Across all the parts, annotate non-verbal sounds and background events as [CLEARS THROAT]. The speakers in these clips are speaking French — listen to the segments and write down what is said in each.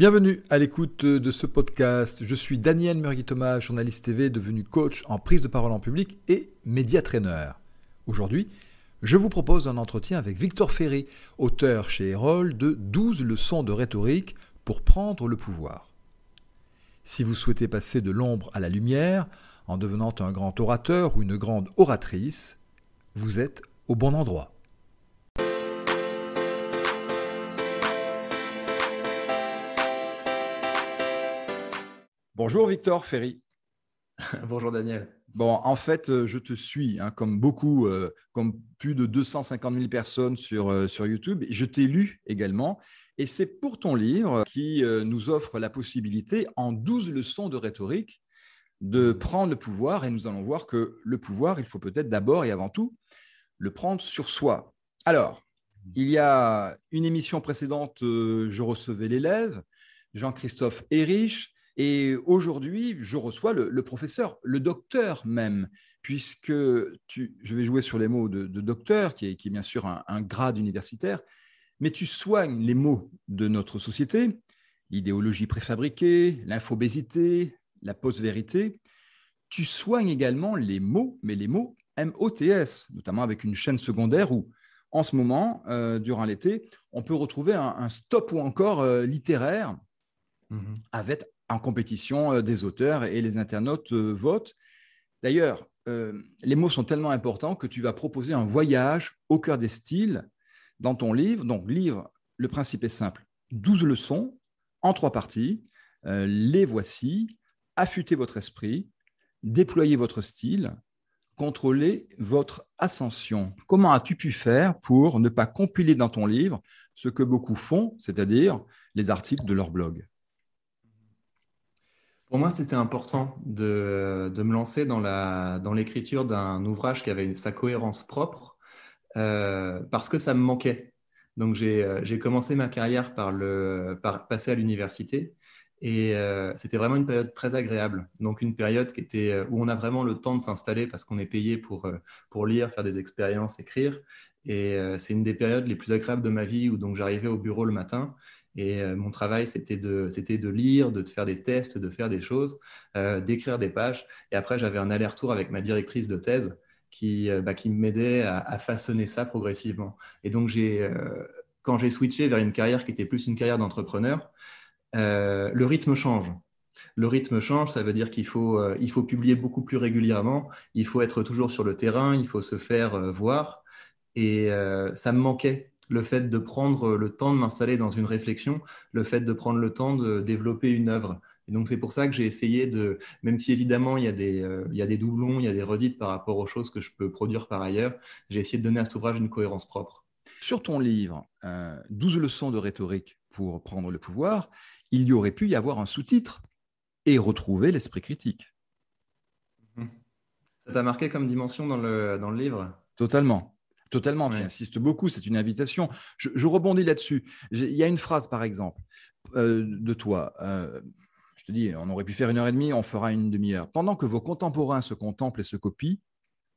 Bienvenue à l'écoute de ce podcast. Je suis Daniel Murgui-Thomas, journaliste TV devenu coach en prise de parole en public et média trainer. Aujourd'hui, je vous propose un entretien avec Victor Ferry, auteur chez Erol de 12 leçons de rhétorique pour prendre le pouvoir. Si vous souhaitez passer de l'ombre à la lumière en devenant un grand orateur ou une grande oratrice, vous êtes au bon endroit. Bonjour Victor Ferry. [LAUGHS] Bonjour Daniel. Bon, en fait, euh, je te suis, hein, comme beaucoup, euh, comme plus de 250 000 personnes sur, euh, sur YouTube. je t'ai lu également. Et c'est pour ton livre qui nous offre la possibilité, en 12 leçons de rhétorique, de prendre le pouvoir. Et nous allons voir que le pouvoir, il faut peut-être d'abord et avant tout le prendre sur soi. Alors, il y a une émission précédente, je recevais l'élève, Jean-Christophe Erich, et aujourd'hui, je reçois le, professeur, le docteur même, puisque je vais jouer sur les mots de, docteur, qui est, bien sûr un, grade universitaire, mais tu soignes les mots de notre société, l'idéologie préfabriquée, l'infobésité, la post-vérité. Tu soignes également les mots, mais les mots MOTS, notamment avec une chaîne secondaire où, en ce moment, euh, durant l'été, on peut retrouver un, stop ou encore euh, littéraire mhm. avec, en compétition euh, des auteurs et les internautes euh, votent. D'ailleurs, euh, les mots sont tellement importants que tu vas proposer un voyage au cœur des styles dans ton livre. Donc, livre, le principe est simple 12 leçons en trois parties. les voici. Affûtez votre esprit, déployez votre style, contrôlez votre ascension. Comment as-tu pu faire pour ne pas compiler dans ton livre ce que beaucoup font, c'est-à-dire les articles de leur blog? Pour moi, c'était important de, me lancer dans l'écriture dans d'un ouvrage qui avait sa cohérence propre euh, parce que ça me manquait. Donc, j'ai euh, commencé ma carrière par, le, par passer à l'université et euh, c'était vraiment une période très agréable. Donc, une période qui était, où on a vraiment le temps de s'installer parce qu'on est payé pour, pour lire, faire des expériences, écrire. Et c'est une des périodes les plus agréables de ma vie où donc j'arrivais au bureau le matin et euh, mon travail, c'était de, de lire, de faire des tests, de faire des choses, euh, d'écrire des pages. Et après, j'avais un aller-retour avec ma directrice de thèse qui, euh, bah, qui m'aidait à, façonner ça progressivement. Et donc, quand j'ai switché vers une carrière qui était plus une carrière d'entrepreneur, le rythme change. Le rythme change, ça veut dire qu'il faut, il faut publier beaucoup plus régulièrement, il faut être toujours sur le terrain, il faut se faire voir. Et ça me manquait le fait de prendre le temps de m'installer dans une réflexion, le fait de prendre le temps de développer une œuvre. Et donc c'est pour ça que j'ai essayé de, même si évidemment il y, a des, euh, il y a des doublons, il y a des redites par rapport aux choses que je peux produire par ailleurs, j'ai essayé de donner à cet ouvrage une cohérence propre. Sur ton livre, 12 euh, leçons de rhétorique pour prendre le pouvoir, il y aurait pu y avoir un sous-titre et retrouver l'esprit critique. Mhm. Ça t'a marqué comme dimension dans le, dans le livre? Totalement. Totalement, tu insistes beaucoup, c'est une invitation. Je, rebondis là-dessus. Il y a une phrase, par exemple, euh, de toi. Euh, je te dis, on aurait pu faire une heure et demie, on fera une demi-heure. Pendant que vos contemporains se contemplent et se copient,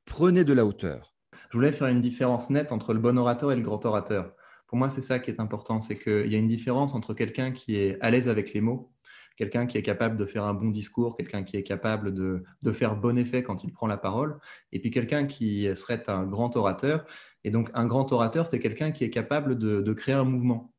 prenez de la hauteur. Je voulais faire une différence nette entre le bon orateur et le grand orateur. Pour moi, c'est ça qui est important, c'est qu'il y a une différence entre quelqu'un qui est à l'aise avec les mots, quelqu'un qui est capable de faire un bon discours, quelqu'un qui est capable de, faire bon effet quand il prend la parole, et puis quelqu'un qui serait un grand orateur. Et donc un grand orateur, c'est quelqu'un qui est capable de, créer un mouvement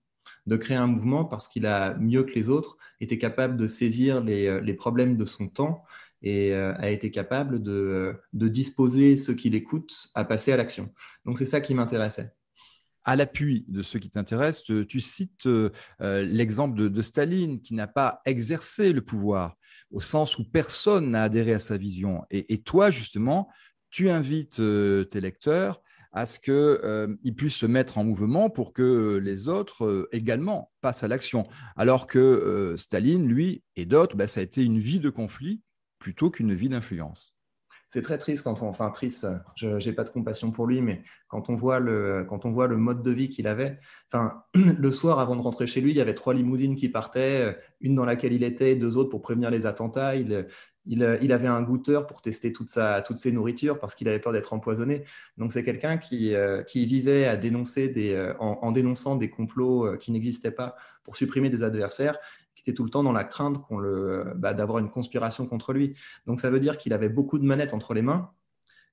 de créer un mouvement parce qu'il a, mieux que les autres, été capable de saisir les, problèmes de son temps et euh, a été capable de, de disposer ceux qui l'écoutent à passer à l'action. Donc c'est ça qui m'intéressait à l'appui de ceux qui t'intéressent, tu cites euh, euh, l'exemple de, Staline qui n'a pas exercé le pouvoir au sens où personne n'a adhéré à sa vision. Et, toi, justement, tu invites euh, tes lecteurs à ce qu'ils puissent se mettre en mouvement pour que les autres également passent à l'action. Alors que Staline, lui, et d'autres, bah, ça a été une vie de conflit plutôt qu'une vie d'influence c'est très triste quand on, enfin triste, je n'ai pas de compassion pour lui, mais quand on voit le, quand on voit le mode de vie qu'il avait, enfin, [CLEARS THROAT] le soir avant de rentrer chez lui, il y avait trois limousines qui partaient, une dans laquelle il était, deux autres pour prévenir les attentats. Il, il, avait un goûteur pour tester toute sa, toutes ses nourritures parce qu'il avait peur d'être empoisonné. Donc c'est quelqu'un qui, euh, qui, vivait à dénoncer des, euh, en, dénonçant des complots euh, qui n'existaient pas pour supprimer des adversaires tout le temps dans la crainte bah, d'avoir une conspiration contre lui. Donc ça veut dire qu'il avait beaucoup de manettes entre les mains,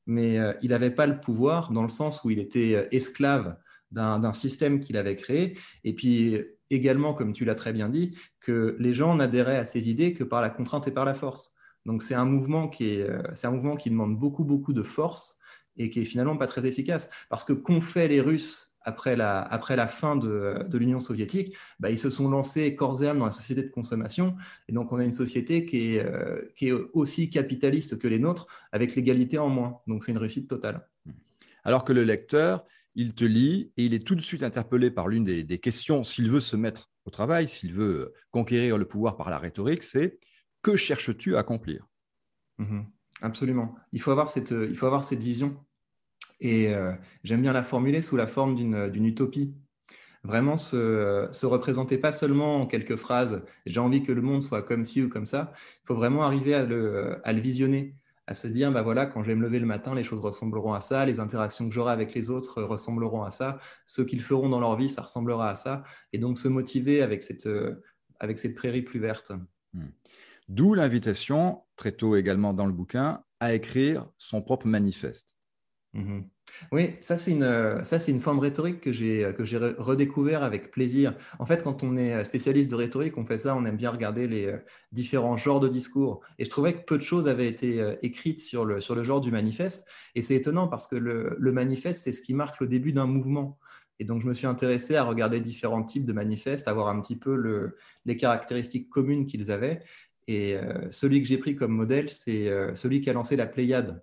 mais euh, il n'avait pas le pouvoir dans le sens où il était euh, esclave d'un système qu'il avait créé. Et puis également, comme tu l'as très bien dit, que les gens n'adhéraient à ses idées que par la contrainte et par la force. Donc c'est un mouvement qui est, euh, c'est un mouvement qui demande beaucoup beaucoup de force et qui est finalement pas très efficace parce que qu'ont fait les Russes après la, après la fin de, de l'Union soviétique, bah, ils se sont lancés corps et âme dans la société de consommation. Et donc, on a une société qui est, euh, qui est aussi capitaliste que les nôtres, avec l'égalité en moins. Donc, c'est une réussite totale. Alors que le lecteur, il te lit et il est tout de suite interpellé par l'une des, des questions, s'il veut se mettre au travail, s'il veut conquérir le pouvoir par la rhétorique, c'est que cherches-tu à accomplir? Mhm. Absolument. Il faut avoir cette, il faut avoir cette vision et euh, j'aime bien la formuler sous la forme d'une utopie. Vraiment se, se, représenter pas seulement en quelques phrases, j'ai envie que le monde soit comme ci ou comme ça. Il faut vraiment arriver à le, visionner, à se dire, bah voilà, quand je vais me lever le matin, les choses ressembleront à ça, les interactions que j'aurai avec les autres ressembleront à ça, ce qu'ils feront dans leur vie, ça ressemblera à ça. Et donc se motiver avec cette, avec prairie plus verte. Hmm. D'où l'invitation, très tôt également dans le bouquin, à écrire son propre manifeste. Mmh oui, ça c'est une, ça c'est une forme rhétorique que j'ai que j'ai redécouvert avec plaisir. En fait, quand on est spécialiste de rhétorique, on fait ça, on aime bien regarder les euh, différents genres de discours. Et je trouvais que peu de choses avaient été euh, écrites sur le sur le genre du manifeste. Et c'est étonnant parce que le, le manifeste c'est ce qui marque le début d'un mouvement. Et donc je me suis intéressé à regarder différents types de manifestes, à voir un petit peu le, les caractéristiques communes qu'ils avaient. Et euh, celui que j'ai pris comme modèle, c'est celui qui a lancé la Pléiade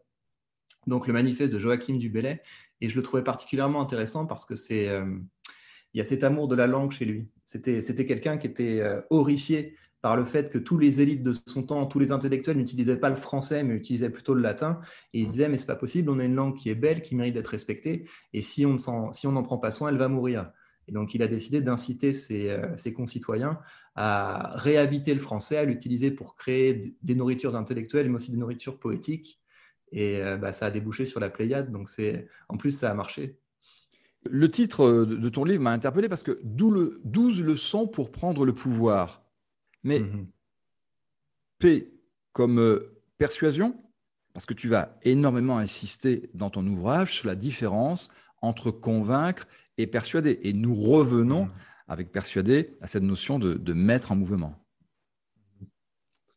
donc le manifeste de Joachim du Bellay. Et je le trouvais particulièrement intéressant parce que c'est, euh, il y a cet amour de la langue chez lui. C'était, c'était quelqu'un qui était euh, horrifié par le fait que tous les élites de son temps, tous les intellectuels n'utilisaient pas le français, mais utilisaient plutôt le latin. Et ils se disaient, mais c'est pas possible, on a une langue qui est belle, qui mérite d'être respectée, et si on si n'en prend pas soin, elle va mourir. Et donc, il a décidé d'inciter ses, euh, ses, concitoyens à réhabiter le français, à l'utiliser pour créer des nourritures intellectuelles, mais aussi des nourritures poétiques, et euh, bah, ça a débouché sur la Pléiade. Donc, c'est... en plus, ça a marché. Le titre de ton livre m'a interpellé parce que 12 leçons pour prendre le pouvoir. Mais mhm. P comme euh, persuasion, parce que tu vas énormément insister dans ton ouvrage sur la différence entre convaincre et persuader. Et nous revenons mhm. avec persuader à cette notion de, mettre en mouvement. Tout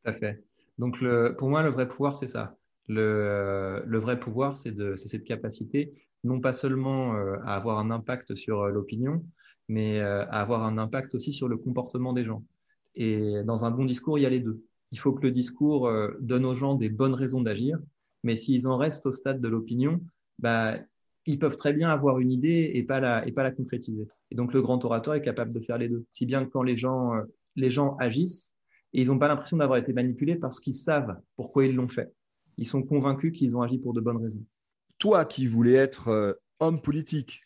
à fait. Donc, le, pour moi, le vrai pouvoir, c'est ça. Le, le vrai pouvoir, c'est cette capacité, non pas seulement euh, à avoir un impact sur euh, l'opinion, mais euh, à avoir un impact aussi sur le comportement des gens. Et dans un bon discours, il y a les deux. Il faut que le discours donne aux gens des bonnes raisons d'agir, mais s'ils en restent au stade de l'opinion, bah, ils peuvent très bien avoir une idée et pas la, et pas la concrétiser. Et donc le grand orateur est capable de faire les deux. Si bien que quand les gens, les gens agissent, et ils n'ont pas l'impression d'avoir été manipulés parce qu'ils savent pourquoi ils l'ont fait ils sont convaincus qu'ils ont agi pour de bonnes raisons. Toi qui voulais être euh, homme politique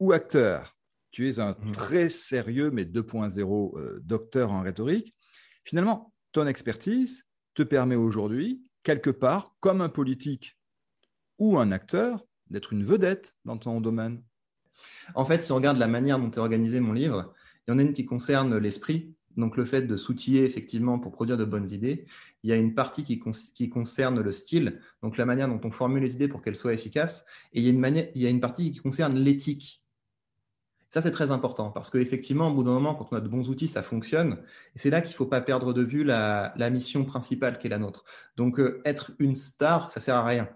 ou acteur, tu es un mhm. très sérieux, mais 2.0 euh, docteur en rhétorique. Finalement, ton expertise te permet aujourd'hui, quelque part, comme un politique ou un acteur, d'être une vedette dans ton domaine. En fait, si on regarde la manière dont est organisé mon livre, il y en a une qui concerne l'esprit, donc le fait de s'outiller effectivement pour produire de bonnes idées. Il y a une partie qui, concerne le style, donc la manière dont on formule les idées pour qu'elles soient efficaces. Et il y a une, partie qui concerne l'éthique. Ça, c'est très important parce qu'effectivement, au bout d'un moment, quand on a de bons outils, ça fonctionne. Et c'est là qu'il ne faut pas perdre de vue la, mission principale qui est la nôtre. Donc, euh, être une star, ça ne sert à rien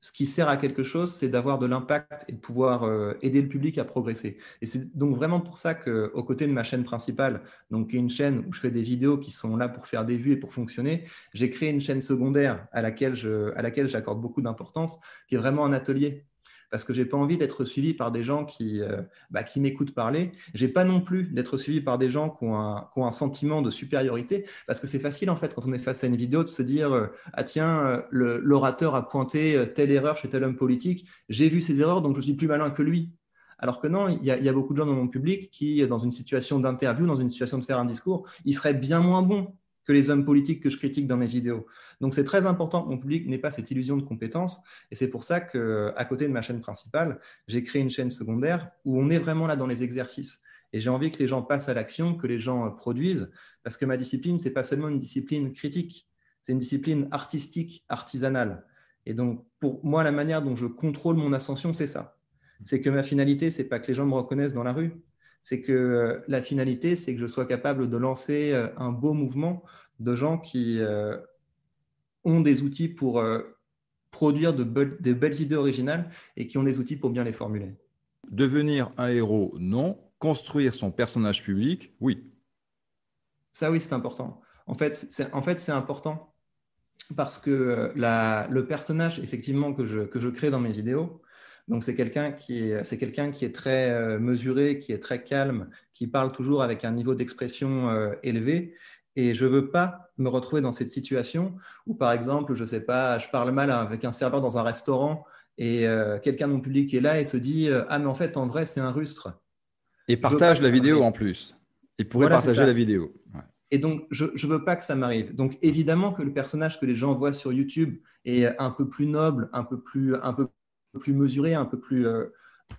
ce qui sert à quelque chose, c'est d'avoir de l'impact et de pouvoir euh, aider le public à progresser. Et c'est donc vraiment pour ça qu'aux côtés de ma chaîne principale, donc qui est une chaîne où je fais des vidéos qui sont là pour faire des vues et pour fonctionner, j'ai créé une chaîne secondaire à laquelle j'accorde beaucoup d'importance, qui est vraiment un atelier parce que j'ai pas envie d'être suivi par des gens qui, euh, bah, qui m'écoutent parler. J'ai pas non plus d'être suivi par des gens qui ont, un, sentiment de supériorité, parce que c'est facile en fait quand on est face à une vidéo de se dire euh, ah tiens euh, l'orateur a pointé telle erreur chez tel homme politique, j'ai vu ces erreurs donc je suis plus malin que lui. Alors que non, il y a beaucoup de gens dans mon public qui, dans une situation d'interview, dans une situation de faire un discours, ils seraient bien moins bons que les hommes politiques que je critique dans mes vidéos. Donc c'est très important que mon public n'ait pas cette illusion de compétence. Et c'est pour ça qu'à côté de ma chaîne principale, j'ai créé une chaîne secondaire où on est vraiment là dans les exercices. Et j'ai envie que les gens passent à l'action, que les gens produisent, parce que ma discipline, ce n'est pas seulement une discipline critique, c'est une discipline artistique, artisanale. Et donc, pour moi, la manière dont je contrôle mon ascension, c'est ça. C'est que ma finalité, c'est pas que les gens me reconnaissent dans la rue. C'est que euh, la finalité, c'est que je sois capable de lancer euh, un beau mouvement de gens qui euh, ont des outils pour produire de, de belles idées originales et qui ont des outils pour bien les formuler. Devenir un héros, non. Construire son personnage public, oui. Ça, oui, c'est important. En fait, c'est en fait, important parce que la, le personnage, effectivement, que je, que je crée dans mes vidéos, donc c'est quelqu'un qui est, c'est quelqu'un qui est très euh, mesuré, qui est très calme, qui parle toujours avec un niveau d'expression euh, élevé. Et je veux pas me retrouver dans cette situation où, par exemple, je sais pas, je parle mal avec un serveur dans un restaurant et euh, quelqu'un de mon public est là et se dit ah mais en fait en vrai c'est un rustre. Et partage la vidéo en plus. Il pourrait partager la vidéo. Et donc, je ne veux pas que ça m'arrive. Donc, évidemment que le personnage que les gens voient sur YouTube est un peu plus noble, un peu plus, un peu plus mesuré, un peu plus, euh,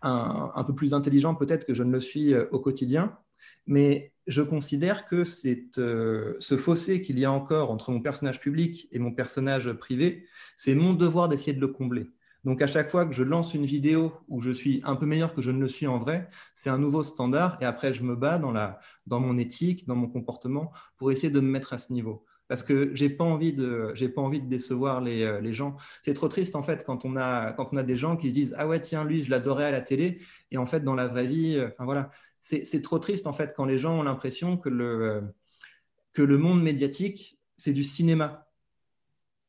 un, peu plus intelligent peut-être que je ne le suis euh, au quotidien. Mais je considère que euh, ce fossé qu'il y a encore entre mon personnage public et mon personnage privé, c'est mon devoir d'essayer de le combler. Donc à chaque fois que je lance une vidéo où je suis un peu meilleur que je ne le suis en vrai, c'est un nouveau standard et après je me bats dans, la, dans mon éthique, dans mon comportement pour essayer de me mettre à ce niveau parce que j'ai pas envie de j'ai pas envie de décevoir les, euh, les gens. C'est trop triste en fait quand on a quand on a des gens qui se disent ah ouais tiens lui je l'adorais à la télé et en fait dans la vraie vie euh, enfin voilà c'est trop triste en fait quand les gens ont l'impression que le euh, que le monde médiatique c'est du cinéma.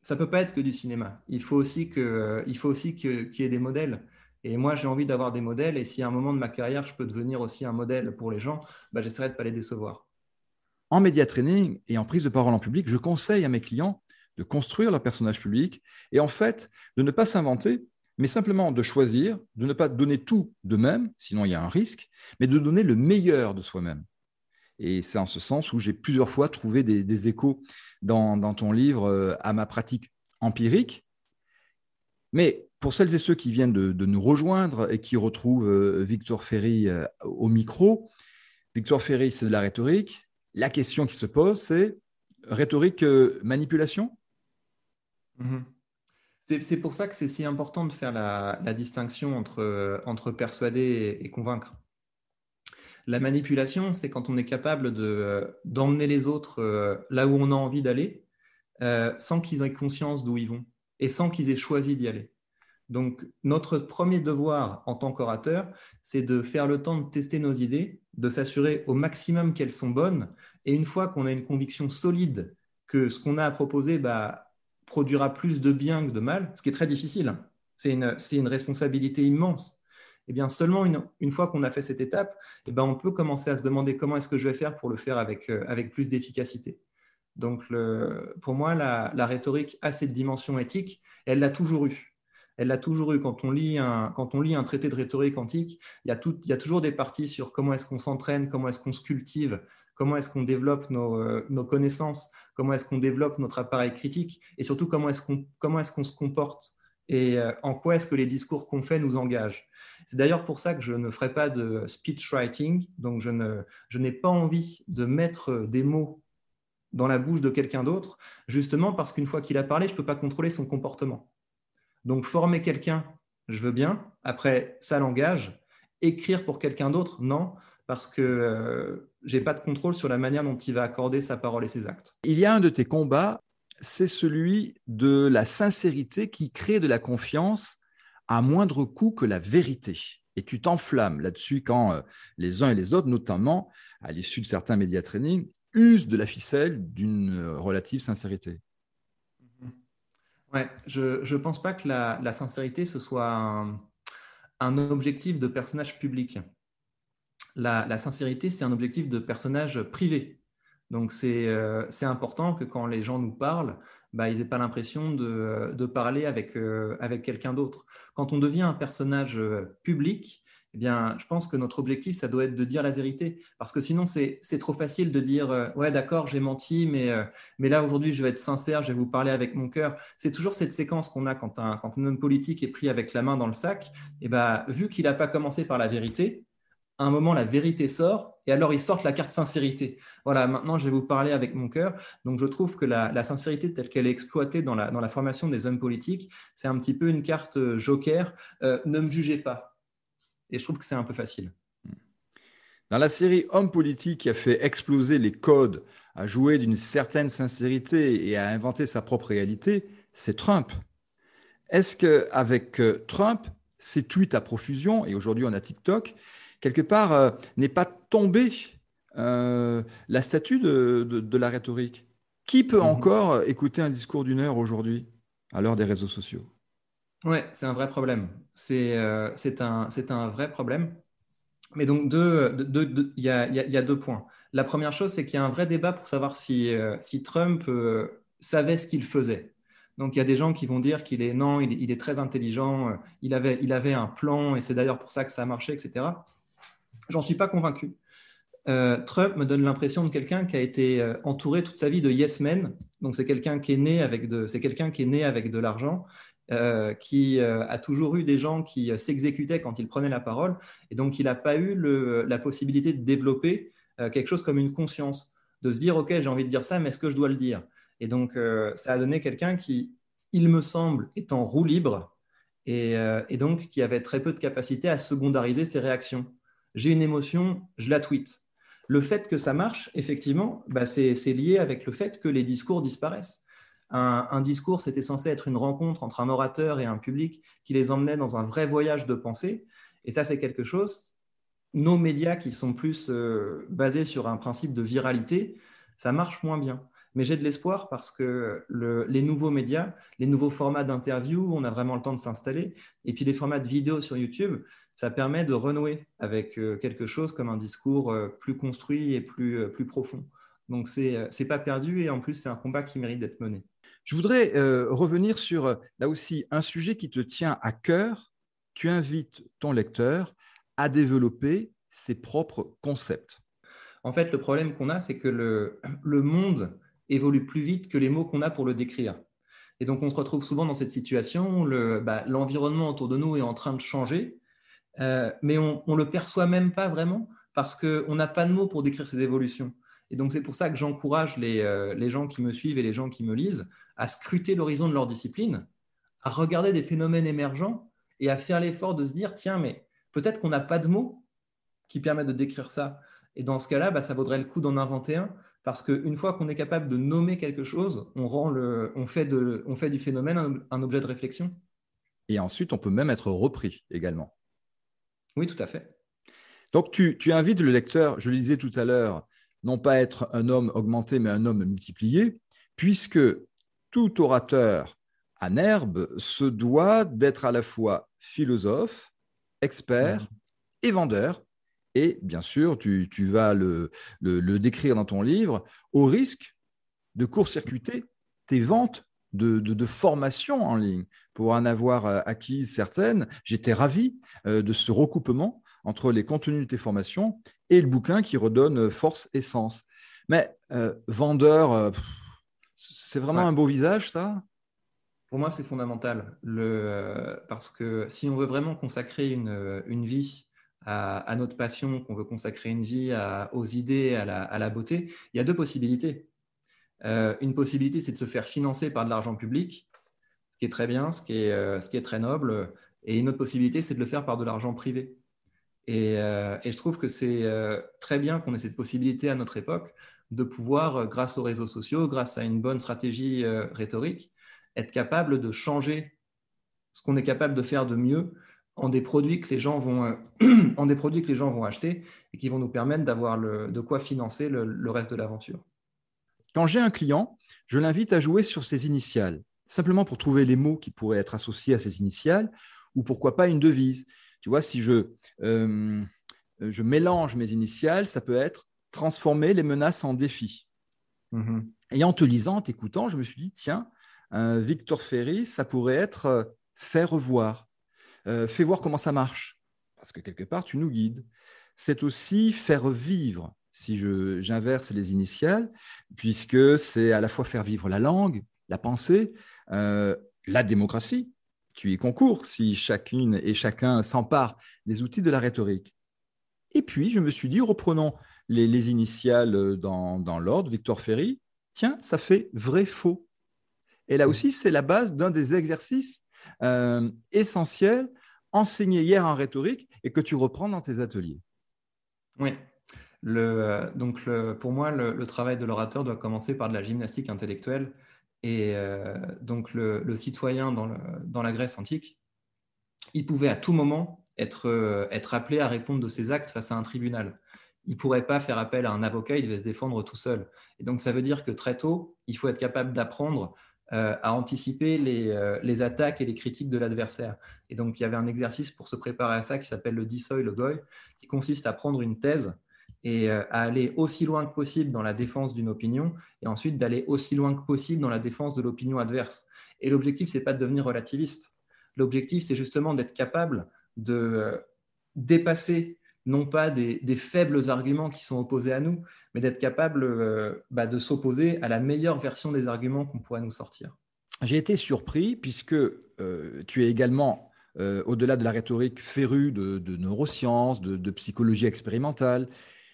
Ça peut pas être que du cinéma. Il faut aussi que il faut aussi qu'il y ait des modèles. Et moi, j'ai envie d'avoir des modèles. Et si à un moment de ma carrière, je peux devenir aussi un modèle pour les gens, bah, j'essaierai de ne pas les décevoir en média training et en prise de parole en public, je conseille à mes clients de construire leur personnage public et en fait de ne pas s'inventer, mais simplement de choisir, de ne pas donner tout de même, sinon il y a un risque, mais de donner le meilleur de soi-même. Et c'est en ce sens où j'ai plusieurs fois trouvé des, échos dans, ton livre euh, à ma pratique empirique. Mais pour celles et ceux qui viennent de, nous rejoindre et qui retrouvent euh, Victor Ferry euh, au micro, Victor Ferry, c'est de la rhétorique, la question qui se pose, c'est rhétorique euh, manipulation? Mhm. C'est pour ça que c'est si important de faire la, distinction entre, euh, persuader et, convaincre. La manipulation, c'est quand on est capable euh, d'emmener les autres là où on a envie d'aller, sans qu'ils aient conscience d'où ils vont et sans qu'ils aient choisi d'y aller. Donc, notre premier devoir en tant qu'orateur, c'est de faire le temps de tester nos idées, de s'assurer au maximum qu'elles sont bonnes. Et une fois qu'on a une conviction solide que ce qu'on a à proposer bah, produira plus de bien que de mal, ce qui est très difficile, c'est une, responsabilité immense. Et eh bien seulement une, fois qu'on a fait cette étape, et eh ben, on peut commencer à se demander comment est-ce que je vais faire pour le faire avec, euh, plus d'efficacité. Donc, pour moi, la, la, rhétorique a cette dimension éthique, elle l'a toujours eu elle l'a toujours eu. Quand on, lit un, quand on lit un traité de rhétorique antique, il y a, tout, il y a toujours des parties sur comment est-ce qu'on s'entraîne, comment est-ce qu'on se cultive, comment est-ce qu'on développe nos, euh, nos connaissances, comment est-ce qu'on développe notre appareil critique, et surtout comment est-ce qu'on est se comporte et euh, en quoi est-ce que les discours qu'on fait nous engagent. C'est d'ailleurs pour ça que je ne ferai pas de speech writing, donc je n'ai je pas envie de mettre des mots dans la bouche de quelqu'un d'autre, justement parce qu'une fois qu'il a parlé, je ne peux pas contrôler son comportement. Donc, former quelqu'un, je veux bien. Après, ça l'engage. Écrire pour quelqu'un d'autre, non, parce que euh, je n'ai pas de contrôle sur la manière dont il va accorder sa parole et ses actes. Il y a un de tes combats, c'est celui de la sincérité qui crée de la confiance à moindre coût que la vérité. Et tu t'enflammes là-dessus quand euh, les uns et les autres, notamment à l'issue de certains médias training, usent de la ficelle d'une euh, relative sincérité. Ouais, je ne pense pas que la, sincérité, ce soit un, objectif de personnage public. La, sincérité, c'est un objectif de personnage privé. Donc, c'est euh, important que quand les gens nous parlent, bah, ils n'aient pas l'impression de, parler avec, euh, avec quelqu'un d'autre. Quand on devient un personnage euh, public, eh bien, je pense que notre objectif, ça doit être de dire la vérité. Parce que sinon, c'est trop facile de dire euh, Ouais, d'accord, j'ai menti, mais, euh, mais là, aujourd'hui, je vais être sincère, je vais vous parler avec mon cœur. C'est toujours cette séquence qu'on a quand un, quand un homme politique est pris avec la main dans le sac. Et eh ben, vu qu'il n'a pas commencé par la vérité, à un moment, la vérité sort, et alors ils sortent la carte sincérité. Voilà, maintenant je vais vous parler avec mon cœur. Donc je trouve que la, sincérité telle qu'elle est exploitée dans la, dans la, formation des hommes politiques, c'est un petit peu une carte euh, joker. Ne me jugez pas. Et je trouve que c'est un peu facile. Dans la série Homme politique qui a fait exploser les codes, à jouer d'une certaine sincérité et à inventer sa propre réalité, c'est Trump. Est-ce qu'avec euh, Trump, ses tweets à profusion, et aujourd'hui on a TikTok, quelque part, euh, n'est pas tombé euh, la statue de, la rhétorique? Qui peut mhm. encore écouter un discours d'une heure aujourd'hui, à l'heure des réseaux sociaux? Oui, c'est un vrai problème. C'est euh, un, un, vrai problème. Mais donc, il y, a, deux points. La première chose, c'est qu'il y a un vrai débat pour savoir si, si Trump savait ce qu'il faisait. Donc il y a des gens qui vont dire qu'il est non, il, il, est très intelligent, il avait, il avait un plan et c'est d'ailleurs pour ça que ça a marché, etc. J'en suis pas convaincu. Euh, Trump me donne l'impression de quelqu'un qui a été euh, entouré toute sa vie de yes men. Donc c'est quelqu'un qui est né avec de, c'est quelqu'un qui est né avec de l'argent, euh, qui a toujours eu des gens qui s'exécutaient quand il prenait la parole, et donc il n'a pas eu la possibilité de développer quelque chose comme une conscience, de se dire ok j'ai envie de dire ça, mais est-ce que je dois le dire? Et donc ça a donné quelqu'un qui, il me semble, est en roue libre et, et donc qui avait très peu de capacité à secondariser ses réactions j'ai une émotion, je la tweete. Le fait que ça marche, effectivement, bah, c'est lié avec le fait que les discours disparaissent. Un, discours, c'était censé être une rencontre entre un orateur et un public qui les emmenait dans un vrai voyage de pensée. Et ça, c'est quelque chose. Nos médias qui sont plus euh, basés sur un principe de viralité, ça marche moins bien. Mais j'ai de l'espoir parce que les nouveaux médias, les nouveaux formats d'interview, on a vraiment le temps de s'installer. Et puis les formats de vidéo sur YouTube, ça permet de renouer avec euh, quelque chose comme un discours euh, plus construit et plus, plus profond. Donc, ce n'est pas perdu et en plus, c'est un combat qui mérite d'être mené. Je voudrais revenir sur, là aussi, un sujet qui te tient à cœur. Tu invites ton lecteur à développer ses propres concepts. En fait, le problème qu'on a, c'est que le, le monde évolue plus vite que les mots qu'on a pour le décrire. Et donc, on se retrouve souvent dans cette situation où bah, l'environnement autour de nous est en train de changer euh, mais on ne le perçoit même pas vraiment parce qu'on n'a pas de mots pour décrire ces évolutions. Et donc, c'est pour ça que j'encourage les, euh, les, gens qui me suivent et les gens qui me lisent à scruter l'horizon de leur discipline, à regarder des phénomènes émergents et à faire l'effort de se dire tiens, mais peut-être qu'on n'a pas de mots qui permettent de décrire ça. Et dans ce cas-là, bah, ça vaudrait le coup d'en inventer un parce qu'une fois qu'on est capable de nommer quelque chose, on, rend le, on, fait, de, on fait du phénomène un objet de réflexion. Et ensuite, on peut même être repris également. Oui, tout à fait. Donc, tu, invites le lecteur, je le disais tout à l'heure, non pas être un homme augmenté, mais un homme multiplié, puisque tout orateur en herbe se doit d'être à la fois philosophe, expert et vendeur. Et bien sûr, tu, vas le, décrire dans ton livre, au risque de court-circuiter tes ventes de, formation en ligne pour en avoir euh, acquis certaines. J'étais ravi euh, de ce recoupement entre les contenus de tes formations et le bouquin qui redonne euh, force et sens. Mais vendeur, c'est vraiment un beau visage, ça? Pour moi, c'est fondamental. Le, parce que si on veut vraiment consacrer une, une vie à, notre passion, qu'on veut consacrer une vie aux idées, à la, à la beauté, il y a deux possibilités. Euh, une possibilité, c'est de se faire financer par de l'argent public, ce qui est très bien, ce qui est, euh, ce qui est très noble. Et une autre possibilité, c'est de le faire par de l'argent privé. Et, euh, et, je trouve que c'est très bien qu'on ait cette possibilité à notre époque de pouvoir, grâce aux réseaux sociaux, grâce à une bonne stratégie rhétorique, être capable de changer ce qu'on est capable de faire de mieux en des produits que les gens vont [CLEARS THROAT] acheter et qui vont nous permettre d'avoir de quoi financer le reste de l'aventure. Quand j'ai un client, je l'invite à jouer sur ses initiales, simplement pour trouver les mots qui pourraient être associés à ses initiales, ou pourquoi pas une devise. Tu vois, si je, euh, je mélange mes initiales, ça peut être transformer les menaces en défis. Mm-hmm. Et en te lisant, en t'écoutant, je me suis dit, tiens, Victor Ferry, ça pourrait être euh, faire revoir, euh, fais voir comment ça marche, parce que quelque part, tu nous guides. C'est aussi faire vivre si j'inverse les initiales, puisque c'est à la fois faire vivre la langue, la pensée, euh, la démocratie. Tu y concours si chacune et chacun s'empare des outils de la rhétorique. Et puis, je me suis dit, reprenons les, initiales dans, dans l'ordre, Victor Ferry, tiens, ça fait vrai-faux. Et là aussi, c'est la base d'un des exercices euh, essentiels enseignés hier en rhétorique et que tu reprends dans tes ateliers. Oui. Le, donc, pour moi, le, travail de l'orateur doit commencer par de la gymnastique intellectuelle. Et euh, donc, le, citoyen dans, la Grèce antique, il pouvait à tout moment être, euh, être appelé à répondre de ses actes face à un tribunal il ne pourrait pas faire appel à un avocat, il devait se défendre tout seul. Et donc, ça veut dire que très tôt, il faut être capable d'apprendre euh, à anticiper les, attaques et les critiques de l'adversaire. Et donc, il y avait un exercice pour se préparer à ça qui s'appelle le dissoy, le goy, qui consiste à prendre une thèse et euh, à aller aussi loin que possible dans la défense d'une opinion, et ensuite d'aller aussi loin que possible dans la défense de l'opinion adverse. Et l'objectif, c'est pas de devenir relativiste. L'objectif, c'est justement d'être capable de dépasser non pas des, faibles arguments qui sont opposés à nous, mais d'être capable euh, bah, de s'opposer à la meilleure version des arguments qu'on pourrait nous sortir. J'ai été surpris puisque euh, tu es également, euh, au-delà de la rhétorique, féru de, neurosciences, de, psychologie expérimentale,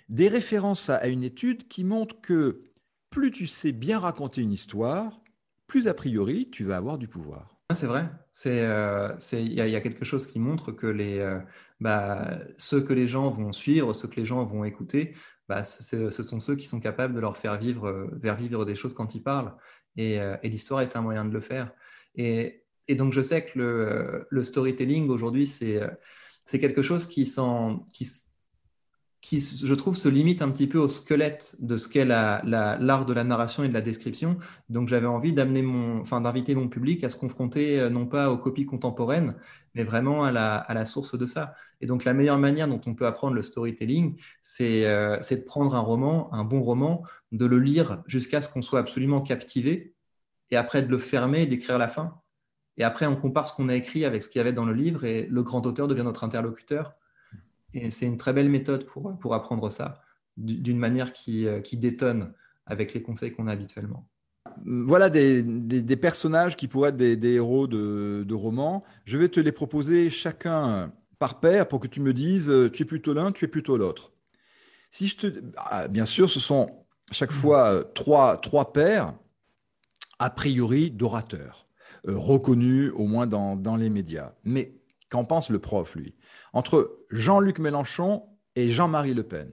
des références à, une étude qui montre que plus tu sais bien raconter une histoire, plus a priori tu vas avoir du pouvoir. Ah, c'est vrai. Il y, a quelque chose qui montre que les, bah, ceux que les gens vont suivre, ceux que les gens vont écouter, bah, ce sont ceux qui sont capables de leur faire vivre, euh, des choses quand ils parlent. Euh, et, l'histoire est un moyen de le faire. Et, donc, je sais que le, le storytelling aujourd'hui, c'est quelque chose qui, qui, qui, je trouve, se limite un petit peu au squelette de ce qu'est l'art de la narration et de la description. Donc, j'avais envie d'amener mon, enfin, d'inviter mon public à se confronter euh, non pas aux copies contemporaines, mais vraiment à la, source de ça. Et donc, la meilleure manière dont on peut apprendre le storytelling, c'est euh, de prendre un roman, un bon roman, de le lire jusqu'à ce qu'on soit absolument captivé, et après de le fermer et d'écrire la fin. Et après, on compare ce qu'on a écrit avec ce qu'il y avait dans le livre, et le grand auteur devient notre interlocuteur. Et c'est une très belle méthode pour, pour apprendre ça, d'une manière qui, euh, qui détonne avec les conseils qu'on a habituellement. Voilà des, des, personnages qui pourraient être des, héros de, de, romans. Je vais te les proposer chacun par paire pour que tu me dises euh, tu es plutôt l'un, tu es plutôt l'autre. Si je te, ah, bien sûr, ce sont chaque fois euh, trois, trois paires a priori d'orateurs reconnus au moins dans, dans les médias. Mais qu'en pense le prof, lui? Entre Jean-Luc Mélenchon et Jean-Marie Le Pen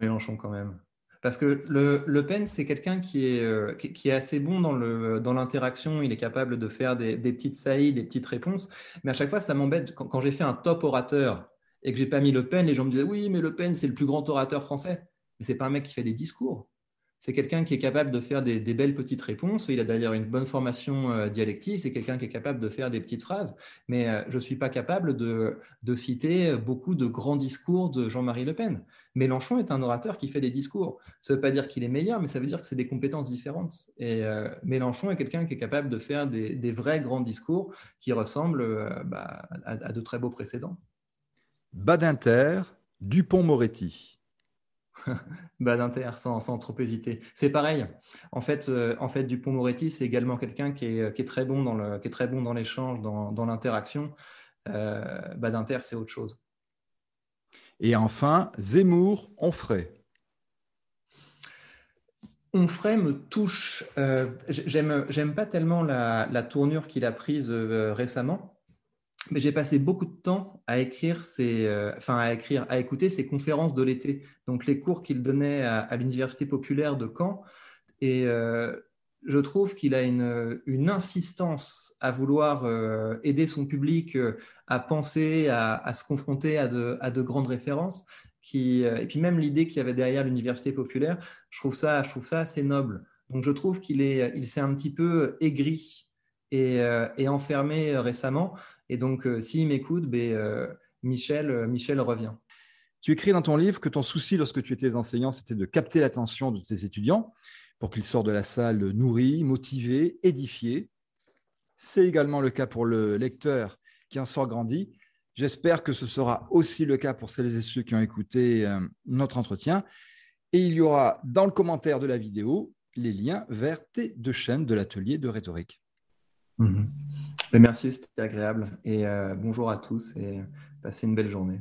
Mélenchon quand même. Parce que le, Pen, c'est quelqu'un qui est, euh, assez bon dans, l'interaction. Il est capable de faire des, petites saillies, des petites réponses. Mais à chaque fois, ça m'embête. Quand, j'ai fait un top orateur et que j'ai pas mis Le Pen, les gens me disaient Oui, mais Le Pen, c'est le plus grand orateur français. Mais c'est pas un mec qui fait des discours. C'est quelqu'un qui est capable de faire des, belles petites réponses. Il a d'ailleurs une bonne formation euh, dialectique. C'est quelqu'un qui est capable de faire des petites phrases. Mais euh, je ne suis pas capable de, citer beaucoup de grands discours de Jean-Marie Le Pen. Mélenchon est un orateur qui fait des discours. Ça ne veut pas dire qu'il est meilleur, mais ça veut dire que c'est des compétences différentes. Et euh, Mélenchon est quelqu'un qui est capable de faire des, vrais grands discours qui ressemblent bah, à, à de très beaux précédents. Badinter, Dupont-Moretti. [LAUGHS] bah, d'Inter, sans, sans, trop hésiter. C'est pareil. En fait, euh, en fait Dupont-Moretti, c'est également quelqu'un qui est, qui est, très bon dans le, qui est très bon dans l'échange, dans, dans l'interaction. Euh, bah, d'Inter, c'est autre chose. Et enfin, Zemmour, Onfray. Onfray me touche. Euh, j'aime, j'aime pas tellement la, la tournure qu'il a prise euh, récemment mais j'ai passé beaucoup de temps à écrire ses, euh, enfin à écrire, à écouter ses conférences de l'été. Donc les cours qu'il donnait à, l'université populaire de Caen. Et euh, je trouve qu'il a une, insistance à vouloir euh, aider son public à penser, à, se confronter à de, grandes références. Et puis même l'idée qu'il y avait derrière l'université populaire, je trouve ça, je trouve ça assez noble. Donc je trouve qu'il est, il s'est un petit peu aigri et enfermé récemment. Et donc, euh, s'il m'écoute, ben, euh, Michel, euh, Michel revient. Tu écris dans ton livre que ton souci lorsque tu étais enseignant, c'était de capter l'attention de tes étudiants pour qu'ils sortent de la salle nourris, motivés, édifiés. C'est également le cas pour le lecteur qui en sort grandi. J'espère que ce sera aussi le cas pour celles et ceux qui ont écouté notre entretien. Et il y aura dans le commentaire de la vidéo les liens vers tes deux chaînes de l'atelier de rhétorique. Mhm. Merci, c'était agréable. Et euh, bonjour à tous et passez une belle journée.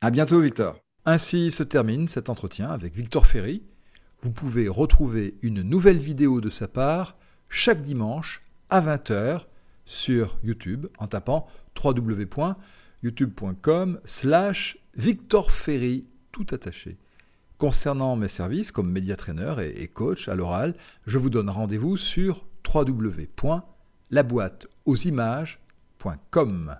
À bientôt, Victor. Ainsi se termine cet entretien avec Victor Ferry. Vous pouvez retrouver une nouvelle vidéo de sa part chaque dimanche à 20h sur YouTube en tapant www.youtube.com slash Victor Ferry tout attaché. Concernant mes services comme média trainer et coach à l'oral, je vous donne rendez-vous sur la boîte aux images.com.